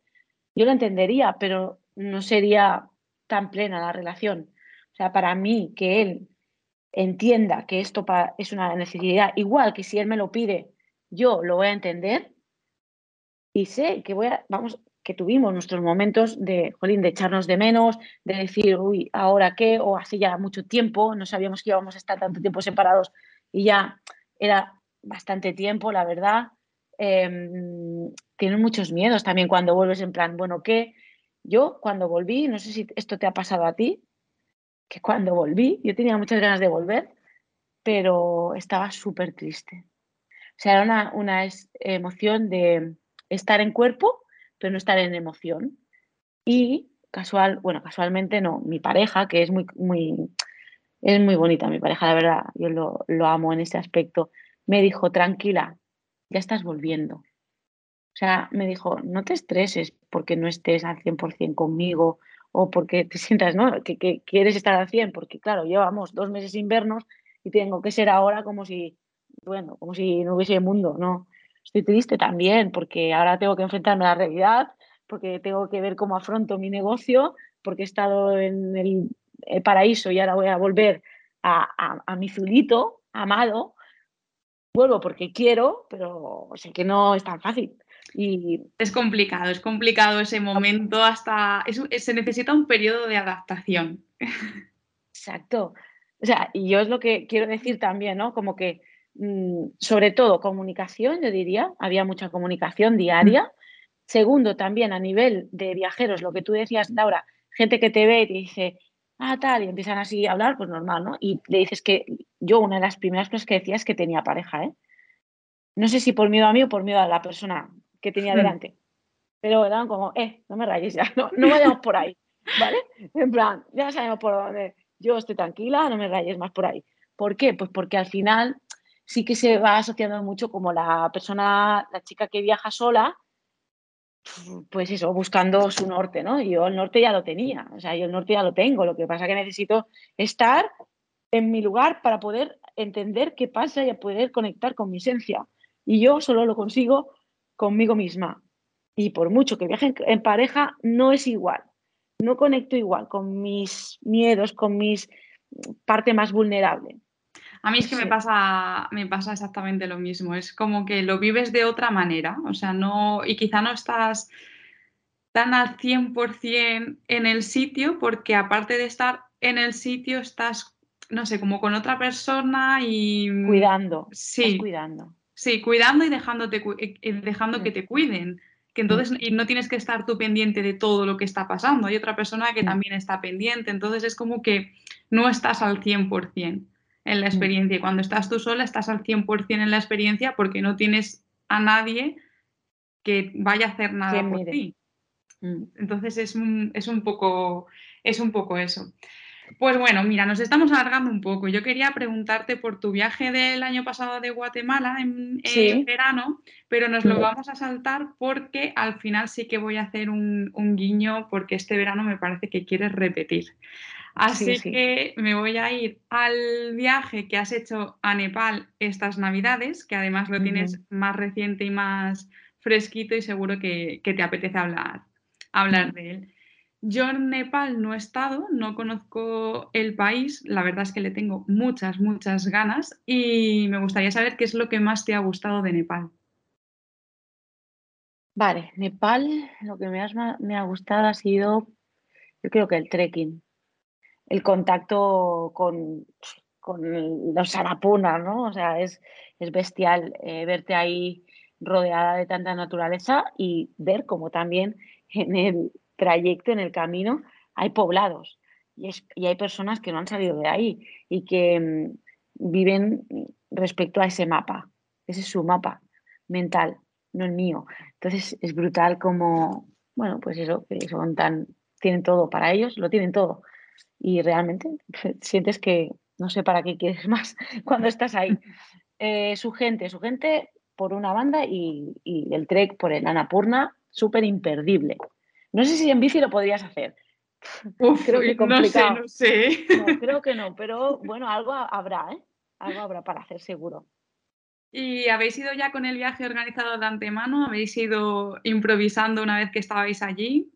yo lo entendería, pero no sería tan plena la relación. O sea, para mí, que él entienda que esto es una necesidad, igual que si él me lo pide, yo lo voy a entender y sé que voy a, vamos, que tuvimos nuestros momentos de, jolín, de echarnos de menos, de decir, uy, ¿ahora qué? O hace ya mucho tiempo, no sabíamos que íbamos a estar tanto tiempo separados y ya era bastante tiempo, la verdad. Em, tienen muchos miedos también cuando vuelves en plan, bueno, ¿qué? Yo cuando volví, no sé si esto te ha pasado a ti, que cuando volví, yo tenía muchas ganas de volver, pero estaba súper triste. O sea, era una, una emoción de estar en cuerpo, pero no estar en emoción. Y casual, bueno, casualmente no, mi pareja, que es muy, muy, es muy bonita, mi pareja, la verdad, yo lo, lo amo en ese aspecto, me dijo, tranquila, ya estás volviendo. O sea, me dijo, no te estreses porque no estés al 100% conmigo o porque te sientas, ¿no? Que, quieres estar al 100, porque claro, llevamos dos meses sin vernos y tengo que ser ahora como si, bueno, como si no hubiese mundo, ¿no? Estoy triste también porque ahora tengo que enfrentarme a la realidad, porque tengo que ver cómo afronto mi negocio, porque he estado en el, paraíso y ahora voy a volver a, a, mi zulito amado. Vuelvo porque quiero, pero sé que no es tan fácil. Y... Es complicado, es complicado ese momento hasta... se necesita un periodo de adaptación. Exacto. O sea, y yo es lo que quiero decir también, ¿no? Como que Mm, sobre todo comunicación, yo diría, había mucha comunicación diaria. Segundo, también a nivel de viajeros, lo que tú decías, Laura, gente que te ve y te dice, ah, tal, y empiezan así a hablar, pues normal, ¿no? Y le dices que yo una de las primeras cosas que decía es que tenía pareja, ¿eh? No sé si por miedo a mí o por miedo a la persona que tenía hmm. delante, pero eran como, eh, no me rayes ya, no, no vayamos por ahí, ¿vale? En plan, ya sabemos por dónde, yo estoy tranquila, no me rayes más por ahí. ¿Por qué? Pues porque al final sí que se va asociando mucho como la persona, la chica que viaja sola, pues eso, buscando su norte, ¿no? Yo el norte ya lo tenía, o sea, yo el norte ya lo tengo, lo que pasa es que necesito estar en mi lugar para poder entender qué pasa y poder conectar con mi esencia. Y yo solo lo consigo conmigo misma. Y por mucho que viaje en pareja, no es igual. No conecto igual con mis miedos, con mis parte más vulnerable. A mí es que me pasa, me pasa exactamente lo mismo. Es como que lo vives de otra manera. O sea, no. Y quizá no estás tan al 100% en el sitio, porque aparte de estar en el sitio, estás, no sé, como con otra persona y. Cuidando. Sí. cuidando. Sí, cuidando y dejándote, dejando mm. que te cuiden. Que entonces y no tienes que estar tú pendiente de todo lo que está pasando. Hay otra persona que también está pendiente. Entonces es como que no estás al 100% en la experiencia. Y cuando estás tú sola, estás al 100% en la experiencia porque no tienes a nadie que vaya a hacer nada por ti. Mm. Entonces es un, es, un poco, es un poco eso. Pues bueno, mira, nos estamos alargando un poco. Yo quería preguntarte por tu viaje del año pasado de Guatemala en, verano, pero nos lo vamos a saltar porque al final sí que voy a hacer un, un guiño porque este verano me parece que quieres repetir. Así que me voy a ir al viaje que has hecho a Nepal estas Navidades, que además lo tienes más reciente y más fresquito y seguro que, te apetece hablar, hablar de él. Yo en Nepal no he estado, no conozco el país, la verdad es que le tengo muchas, muchas ganas y me gustaría saber qué es lo que más te ha gustado de Nepal. Vale, Nepal, lo que me, me ha gustado ha sido, yo creo que el trekking el contacto con, los sarapunas, ¿no? O sea, es, bestial eh, verte ahí rodeada de tanta naturaleza y ver cómo también en el trayecto, en el camino, hay poblados y, hay personas que no han salido de ahí y que mm, viven respecto a ese mapa. Ese es su mapa mental, no el mío. Entonces es brutal como, bueno, pues eso, que son tan, tienen todo para ellos, lo tienen todo. Y realmente sientes que no sé para qué quieres más cuando estás ahí. Eh, su gente, su gente por una banda y, el trek por el Anapurna, súper imperdible. No sé si en bici lo podrías hacer. creo que complicado. No sé, no sé. creo que no, pero bueno, algo habrá, ¿eh? Algo habrá para hacer seguro. ¿Y habéis ido ya con el viaje organizado de antemano? ¿Habéis ido improvisando una vez que estabais allí?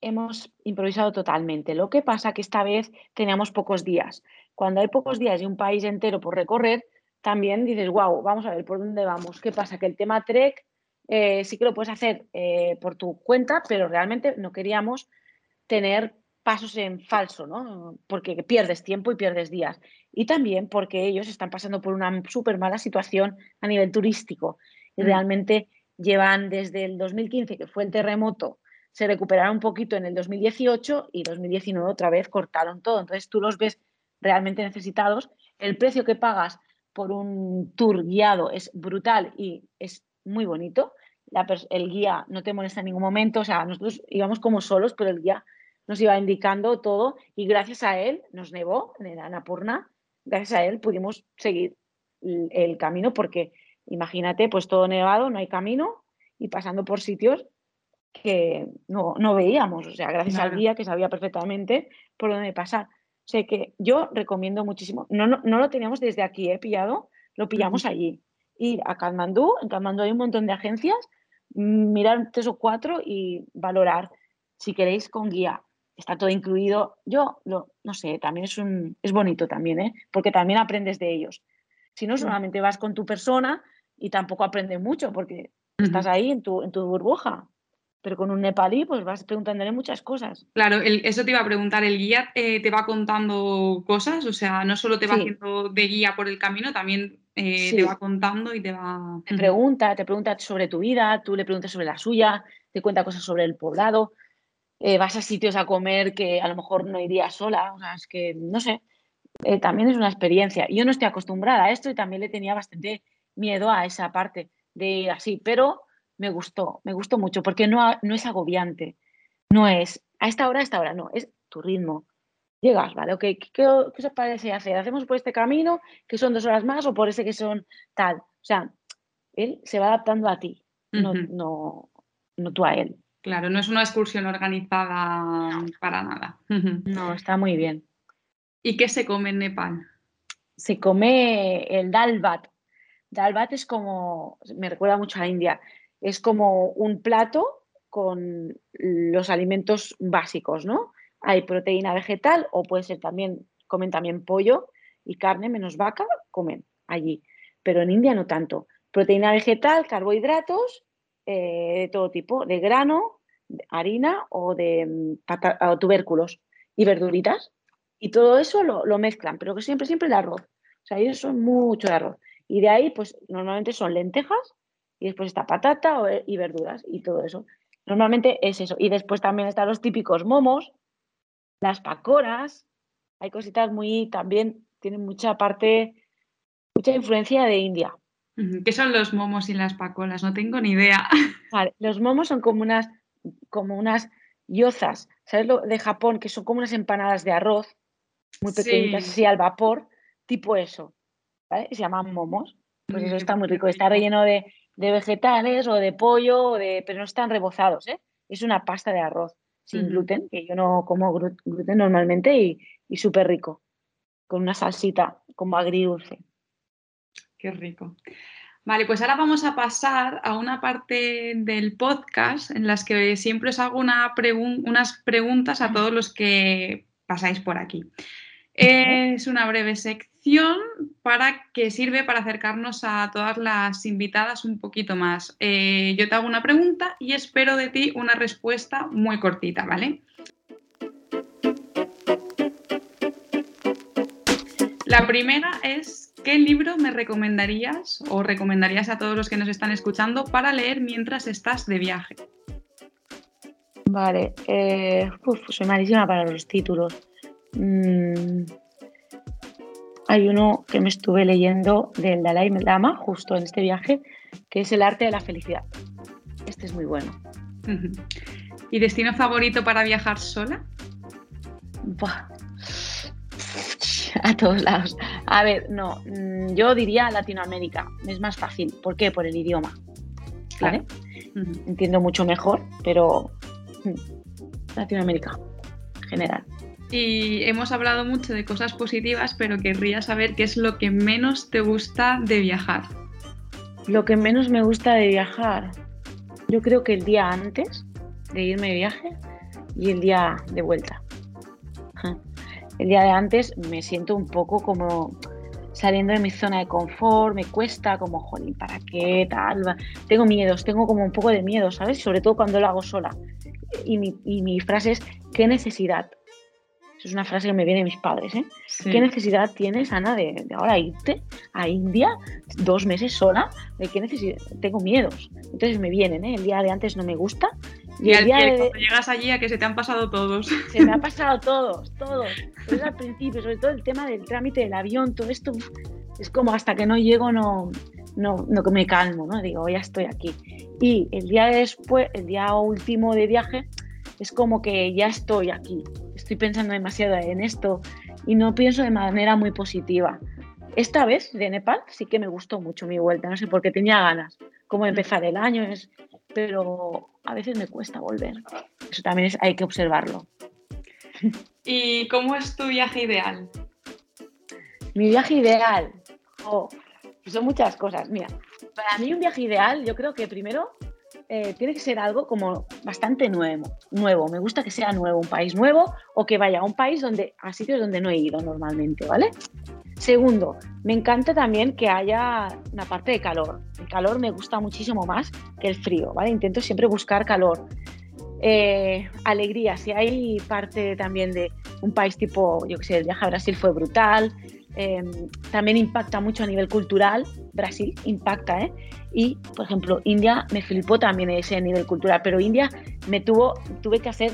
Hemos improvisado totalmente. Lo que pasa que esta vez teníamos pocos días. Cuando hay pocos días y un país entero por recorrer, también dices, wow, vamos a ver por dónde vamos. ¿Qué pasa? Que el tema Trek eh, sí que lo puedes hacer eh, por tu cuenta, pero realmente no queríamos tener pasos en falso, ¿no? Porque pierdes tiempo y pierdes días. Y también porque ellos están pasando por una súper mala situación a nivel turístico. Y mm. realmente llevan desde el 2015, que fue el terremoto, se recuperaron un poquito en el 2018 y 2019 otra vez cortaron todo. Entonces tú los ves realmente necesitados. El precio que pagas por un tour guiado es brutal y es muy bonito. el guía no te molesta en ningún momento, o sea, nosotros íbamos como solos, pero el guía nos iba indicando todo y gracias a él nos nevó en el Anapurna, gracias a él pudimos seguir el, camino porque imagínate, pues todo nevado, no hay camino y pasando por sitios que no, veíamos, o sea, gracias al guía que sabía perfectamente por dónde pasar. O sea que yo recomiendo muchísimo. No, no, lo teníamos desde aquí, he ¿eh? pillado, lo pillamos allí. Ir a Kalmandú, en Kalmandú hay un montón de agencias, mm, mirar tres o cuatro y valorar si queréis con guía. Está todo incluido. Yo, lo, no sé, también es, un, es bonito también, ¿eh? porque también aprendes de ellos. Si no, solamente vas con tu persona y tampoco aprendes mucho porque estás ahí en tu, en tu burbuja pero con un nepalí pues vas preguntándole muchas cosas. Claro, eso te iba a preguntar, ¿el guía eh, te va contando cosas? O sea, no solo te va haciendo de guía por el camino, también eh, te va contando y te va... Te pregunta, te pregunta sobre tu vida, tú le preguntas sobre la suya, te cuenta cosas sobre el poblado, eh, vas a sitios a comer que a lo mejor no irías sola, o sea, es que, no sé, también es una experiencia. Yo no estoy acostumbrada a esto y también le tenía bastante miedo a esa parte de ir así, pero me gustó, me gustó mucho, porque no, no es agobiante, no es a esta hora, a esta hora, no, es tu ritmo. Llegas, ¿vale? Okay, ¿qué, qué, os parece hacer? ¿Hacemos por este camino, que son dos horas más, o por ese que son tal? O sea, él se va adaptando a ti, no, no, no tú a él. Claro, no es una excursión organizada para nada. No, está muy bien. ¿Y qué se come en Nepal? Se come el dalbat. Dalbat es como, me recuerda mucho a India, es como un plato con los alimentos básicos, ¿no? Hay proteína vegetal o puede ser también, comen también pollo y carne menos vaca, comen allí. Pero en India no tanto. Proteína vegetal, carbohidratos eh, de todo tipo, de grano, harina o de mm, tubérculos y verduritas. Y todo eso lo, lo, mezclan, pero que siempre, siempre el arroz. O sea, ellos son mucho de arroz. Y de ahí, pues normalmente son lentejas y después está patata y verduras y todo eso. Normalmente es eso. Y después también están los típicos momos, las pacoras, hay cositas muy, también tienen mucha parte, mucha influencia de India. ¿Qué son los momos y las pacoras? No tengo ni idea. los momos son como unas, como unas yozas, ¿sabes lo de Japón? Que son como unas empanadas de arroz, muy pequeñitas, así al vapor, tipo eso. Se llaman momos. Pues eso está muy rico. Está relleno de de vegetales o de pollo, de, pero no están rebozados. ¿eh? Es una pasta de arroz sin gluten, que yo no como gluten normalmente y, y súper rico, con una salsita como agridulce. Qué rico. Vale, pues ahora vamos a pasar a una parte del podcast en las que siempre os hago una unas preguntas a todos los que pasáis por aquí. Es una breve para que sirve para acercarnos a todas las invitadas un poquito más. Eh, yo te hago una pregunta y espero de ti una respuesta muy cortita, ¿vale? La primera es, ¿qué libro me recomendarías o recomendarías a todos los que nos están escuchando para leer mientras estás de viaje? Vale, eh, soy malísima para los títulos. Mm, hay uno que me estuve leyendo del Dalai Lama justo en este viaje, que es el arte de la felicidad. Este es muy bueno. ¿Y destino favorito para viajar sola? A todos lados. A ver, no, mm, yo diría Latinoamérica, es más fácil. ¿Por qué? Por el idioma. ¿Vale? Entiendo mucho mejor, pero mm, Latinoamérica, en general. Y hemos hablado mucho de cosas positivas, pero querría saber qué es lo que menos te gusta de viajar. Lo que menos me gusta de viajar, yo creo que el día antes de irme de viaje y el día de vuelta. El día de antes me siento un poco como saliendo de mi zona de confort, me cuesta como, jolín, ¿para qué tal? Tengo miedos, tengo como un poco de miedo, ¿sabes? Sobre todo cuando lo hago sola. Y mi, y mi frase es, ¿qué necesidad? Es una frase que me viene de mis padres. ¿eh? ¿Qué necesidad tienes, Ana, de, ahora irte a India dos meses sola? ¿De qué necesidad? Tengo miedos. Entonces me vienen, ¿eh? El día de antes no me gusta. Y, el día de... cuando llegas allí a que se te han pasado todos. Se me han pasado todos, todos. Pero al principio, sobre todo el tema del trámite del avión, todo esto, es como hasta que no llego no, no, no me calmo, ¿no? Digo, ya estoy aquí. Y el día después, el día último de viaje, es como que ya estoy aquí, estoy pensando demasiado en esto y no pienso de manera muy positiva. Esta vez de Nepal sí que me gustó mucho mi vuelta, no sé por qué tenía ganas, como empezar el año, es, pero a veces me cuesta volver. Eso también hay que observarlo. ¿Y cómo es tu viaje ideal? Mi viaje ideal, oh, son muchas cosas. Mira, para mí un viaje ideal, yo creo que primero eh, tiene que ser algo como bastante nuevo, nuevo. Me gusta que sea nuevo, un país nuevo o que vaya a un país donde, a sitios donde no he ido normalmente, ¿vale? Segundo, me encanta también que haya una parte de calor. El calor me gusta muchísimo más que el frío, ¿vale? Intento siempre buscar calor. Eh, alegría, si hay parte también de un país tipo, yo que sé, el viaje a Brasil fue brutal, Em, también impacta mucho a nivel cultural. Brasil impacta, ¿eh? Y, por ejemplo, India me flipó también ese nivel cultural, pero India me tuvo, tuve que hacer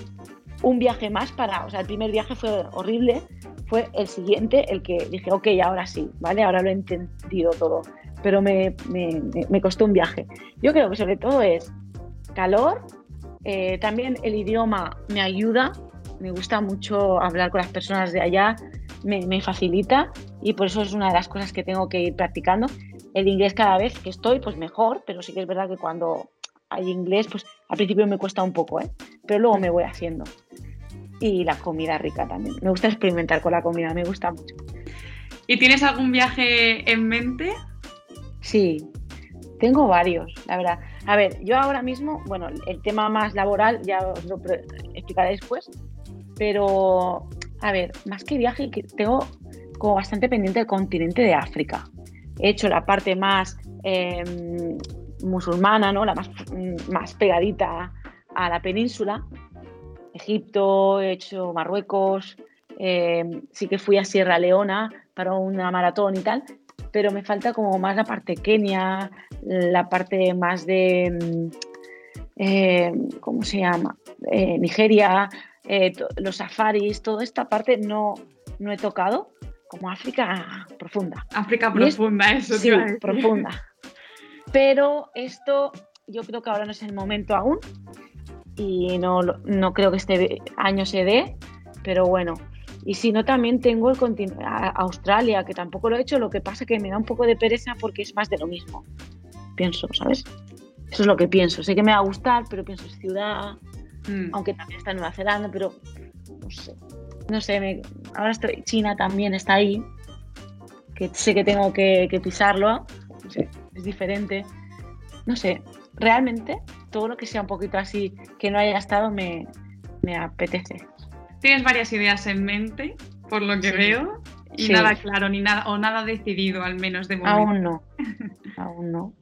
un viaje más para, o sea, el primer viaje fue horrible, fue el siguiente el que dije, ok, ahora sí, ¿vale? Ahora lo he entendido todo, pero me, me, me costó un viaje. Yo creo que sobre todo es calor, eh, también el idioma me ayuda, me gusta mucho hablar con las personas de allá, me, facilita y por eso es una de las cosas que tengo que ir practicando. El inglés cada vez que estoy, pues mejor, pero sí que es verdad que cuando hay inglés, pues al principio me cuesta un poco, ¿eh? pero luego me voy haciendo. Y la comida rica también. Me gusta experimentar con la comida, me gusta mucho. ¿Y tienes algún viaje en mente? Sí, tengo varios, la verdad. A ver, yo ahora mismo, bueno, el tema más laboral ya os lo explicaré después, pero a ver, más que viaje, tengo como bastante pendiente el continente de África. He hecho la parte más em, musulmana, ¿no? la más, más pegadita a la península. Egipto, he hecho Marruecos, em, sí que fui a Sierra Leona para una maratón y tal, pero me falta como más la parte Kenia, la parte más de, em, ¿cómo se llama? Eh, Nigeria, eh, los safaris, toda esta parte no, no he tocado, como África profunda. África profunda, eso. Sí, profunda. Pero esto yo creo que ahora no es el momento aún y no, no creo que este año se dé, pero bueno. Y si no, también tengo el Australia, que tampoco lo he hecho, lo que pasa que me da un poco de pereza porque es más de lo mismo, pienso, ¿sabes? Eso es lo que pienso. Sé que me va a gustar, pero pienso es ciudad, Mm. aunque también está en Nueva Zelanda, pero no sé. No sé, ahora estoy. China también está ahí, que sé que tengo que, pisarlo. es diferente. No sé, realmente todo lo que sea un poquito así, que no haya estado, me, apetece. Tienes varias ideas en mente, por lo que veo, y nada claro, ni nada, o nada decidido, al menos de momento. Aún no, aún no.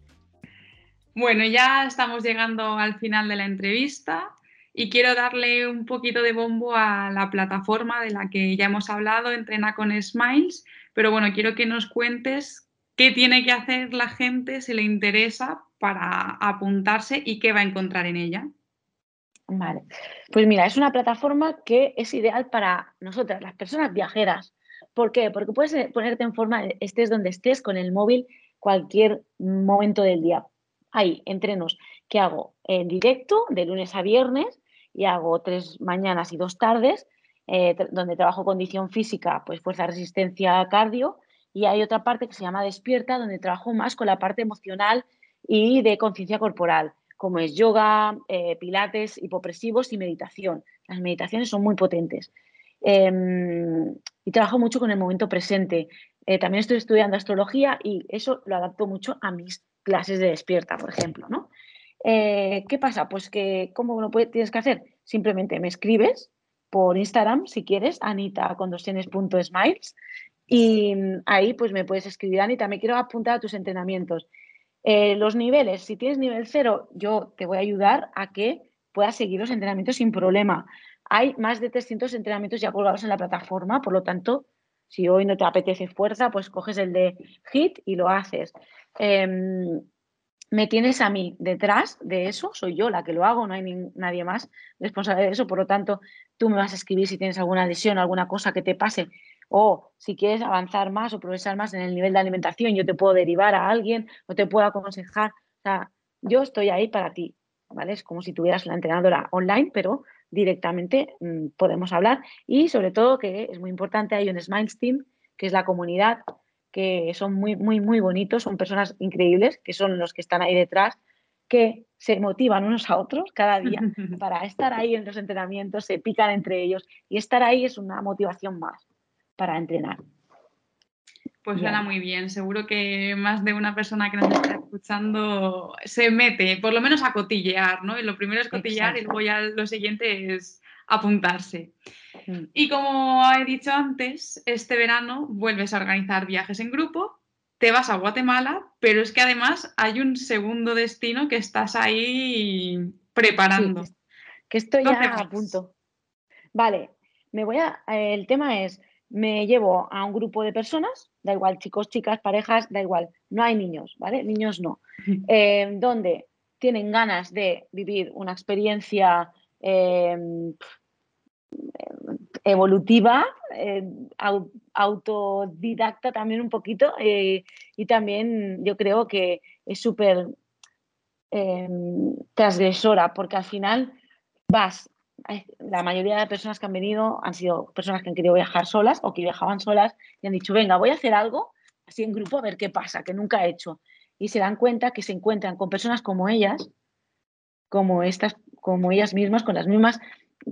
Bueno, ya estamos llegando al final de la entrevista y quiero darle un poquito de bombo a la plataforma de la que ya hemos hablado, Entrena con Smiles, pero bueno, quiero que nos cuentes qué tiene que hacer la gente si le interesa para apuntarse y qué va a encontrar en ella. Vale, pues mira, es una plataforma que es ideal para nosotras, las personas viajeras, ¿Por qué? Porque puedes eh, ponerte en forma, estés donde estés, con el móvil, cualquier momento del día. Hay entrenos que hago en directo de lunes a viernes y hago tres mañanas y dos tardes, eh, donde trabajo condición física, pues fuerza, resistencia, cardio. Y hay otra parte que se llama despierta, donde trabajo más con la parte emocional y de conciencia corporal, como es yoga, eh, pilates, hipopresivos y meditación. Las meditaciones son muy potentes. Em, y trabajo mucho con el momento presente. Eh, también estoy estudiando astrología y eso lo adapto mucho a mis clases de despierta, por ejemplo, ¿no? Eh, ¿Qué pasa? Pues que, ¿cómo lo tienes que hacer? Simplemente me escribes por Instagram, si quieres, anita con dos smiles, y ahí pues me puedes escribir, Anita, me quiero apuntar a tus entrenamientos. Eh, los niveles, si tienes nivel cero, yo te voy a ayudar a que puedas seguir los entrenamientos sin problema. Hay más de 300 entrenamientos ya colgados en la plataforma, por lo tanto, si hoy no te apetece fuerza, pues coges el de HIT y lo haces. Em, me tienes a mí detrás de eso, soy yo la que lo hago, no hay nadie más responsable de eso, por lo tanto, tú me vas a escribir si tienes alguna lesión, alguna cosa que te pase, o si quieres avanzar más o progresar más en el nivel de alimentación, yo te puedo derivar a alguien o te puedo aconsejar. O sea, yo estoy ahí para ti, ¿vale? Es como si tuvieras la entrenadora online, pero directamente mm, podemos hablar y sobre todo que es muy importante, hay un Smiles Team, que es la comunidad, que son muy, muy, muy bonitos, son personas increíbles, que son los que están ahí detrás, que se motivan unos a otros cada día para estar ahí en los entrenamientos, se pican entre ellos y estar ahí es una motivación más para entrenar. Pues suena muy bien. Seguro que más de una persona que nos está escuchando se mete, por lo menos a cotillear, ¿no? Y lo primero es cotillear y luego ya lo siguiente es apuntarse. Mm. Y como he dicho antes, este verano vuelves a organizar viajes en grupo, te vas a Guatemala, pero es que además hay un segundo destino que estás ahí preparando. que estoy ya a punto. Vale, me voy a. El tema es me llevo a un grupo de personas, da igual chicos, chicas, parejas, da igual, no hay niños, ¿vale? Niños no, eh, donde tienen ganas de vivir una experiencia em, evolutiva, eh, autodidacta también un poquito, eh, y también yo creo que es súper em, transgresora, porque al final vas la mayoría de personas que han venido han sido personas que han querido viajar solas o que viajaban solas y han dicho, venga, voy a hacer algo así en grupo a ver qué pasa, que nunca he hecho. Y se dan cuenta que se encuentran con personas como ellas, como estas, como ellas mismas, con las mismas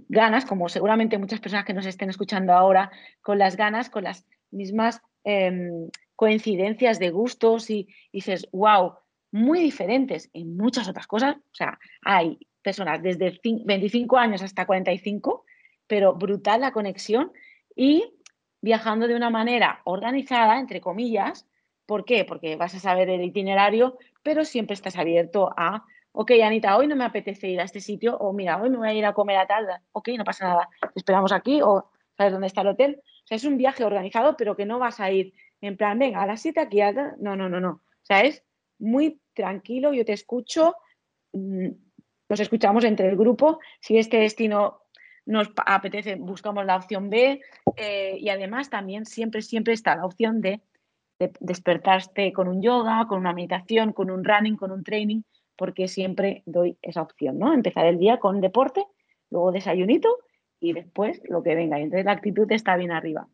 ganas, como seguramente muchas personas que nos estén escuchando ahora, con las ganas, con las mismas em, coincidencias de gustos y, y dices, wow, muy diferentes en muchas otras cosas. O sea, hay personas desde 25 años hasta 45, pero brutal la conexión y viajando de una manera organizada, entre comillas. ¿Por qué? Porque vas a saber el itinerario, pero siempre estás abierto a, ok, Anita, hoy no me apetece ir a este sitio, o mira, hoy me voy a ir a comer a tal, ok, no pasa nada, te esperamos aquí, o sabes dónde está el hotel. O sea, es un viaje organizado, pero que no vas a ir en plan, venga, a las 7 aquí, no, no, no, no. O sea, es muy tranquilo, yo te escucho, mm, nos escuchamos entre el grupo. Si este destino nos apetece, buscamos la opción B eh, y además también siempre, siempre está la opción de, despertarte con un yoga, con una meditación, con un running, con un training, porque siempre doy esa opción, ¿no? Empezar el día con deporte, luego desayunito y después lo que venga. Y entonces la actitud está bien arriba.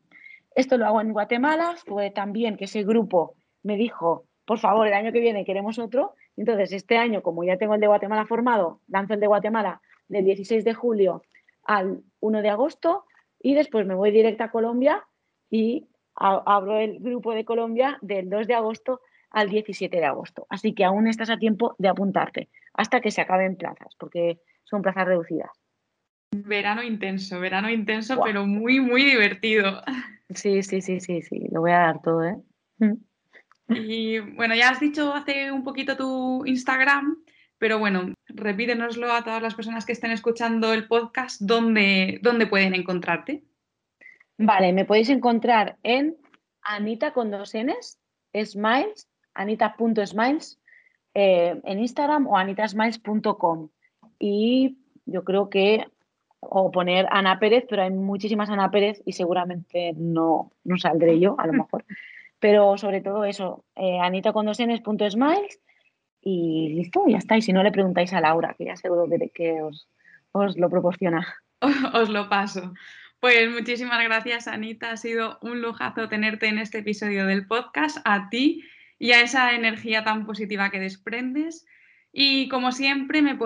Esto lo hago en Guatemala, fue también que ese grupo me dijo, por favor, el año que viene queremos otro, entonces, este año, como ya tengo el de Guatemala formado, lanzo el de Guatemala del 16 de julio al 1 de agosto y después me voy directa a Colombia y abro el grupo de Colombia del 2 de agosto al 17 de agosto. Así que aún estás a tiempo de apuntarte hasta que se acaben plazas, porque son plazas reducidas. Verano intenso, verano intenso, pero muy, muy divertido. Sí, sí, sí, sí, sí, lo voy a dar todo, ¿eh? Y bueno, ya has dicho hace un poquito tu Instagram, pero bueno, repítenoslo a todas las personas que estén escuchando el podcast, ¿dónde, dónde pueden encontrarte? Vale, me podéis encontrar en Anita con dos Ns, Smiles, anita.smiles, eh, en Instagram o anitasmiles.com. Y yo creo que o poner Ana Pérez, pero hay muchísimas Ana Pérez y seguramente no, no saldré yo, a lo mejor. Pero sobre todo eso, eh, Anita con dos smiles y listo, ya está. Y si no le preguntáis a Laura, que ya seguro que, que os, os lo proporciona. Os lo paso. Pues muchísimas gracias, Anita. Ha sido un lujazo tenerte en este episodio del podcast, a ti y a esa energía tan positiva que desprendes. Y como siempre, me,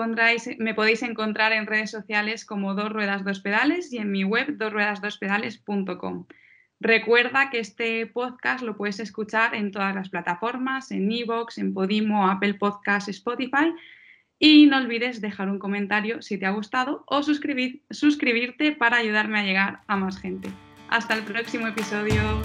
me podéis encontrar en redes sociales como Dos Ruedas Dos Pedales y en mi web dosruedasdospedales.com. Recuerda que este podcast lo puedes escuchar en todas las plataformas, en Evox, en Podimo, Apple Podcasts, Spotify. Y no olvides dejar un comentario si te ha gustado o suscribirte para ayudarme a llegar a más gente. Hasta el próximo episodio.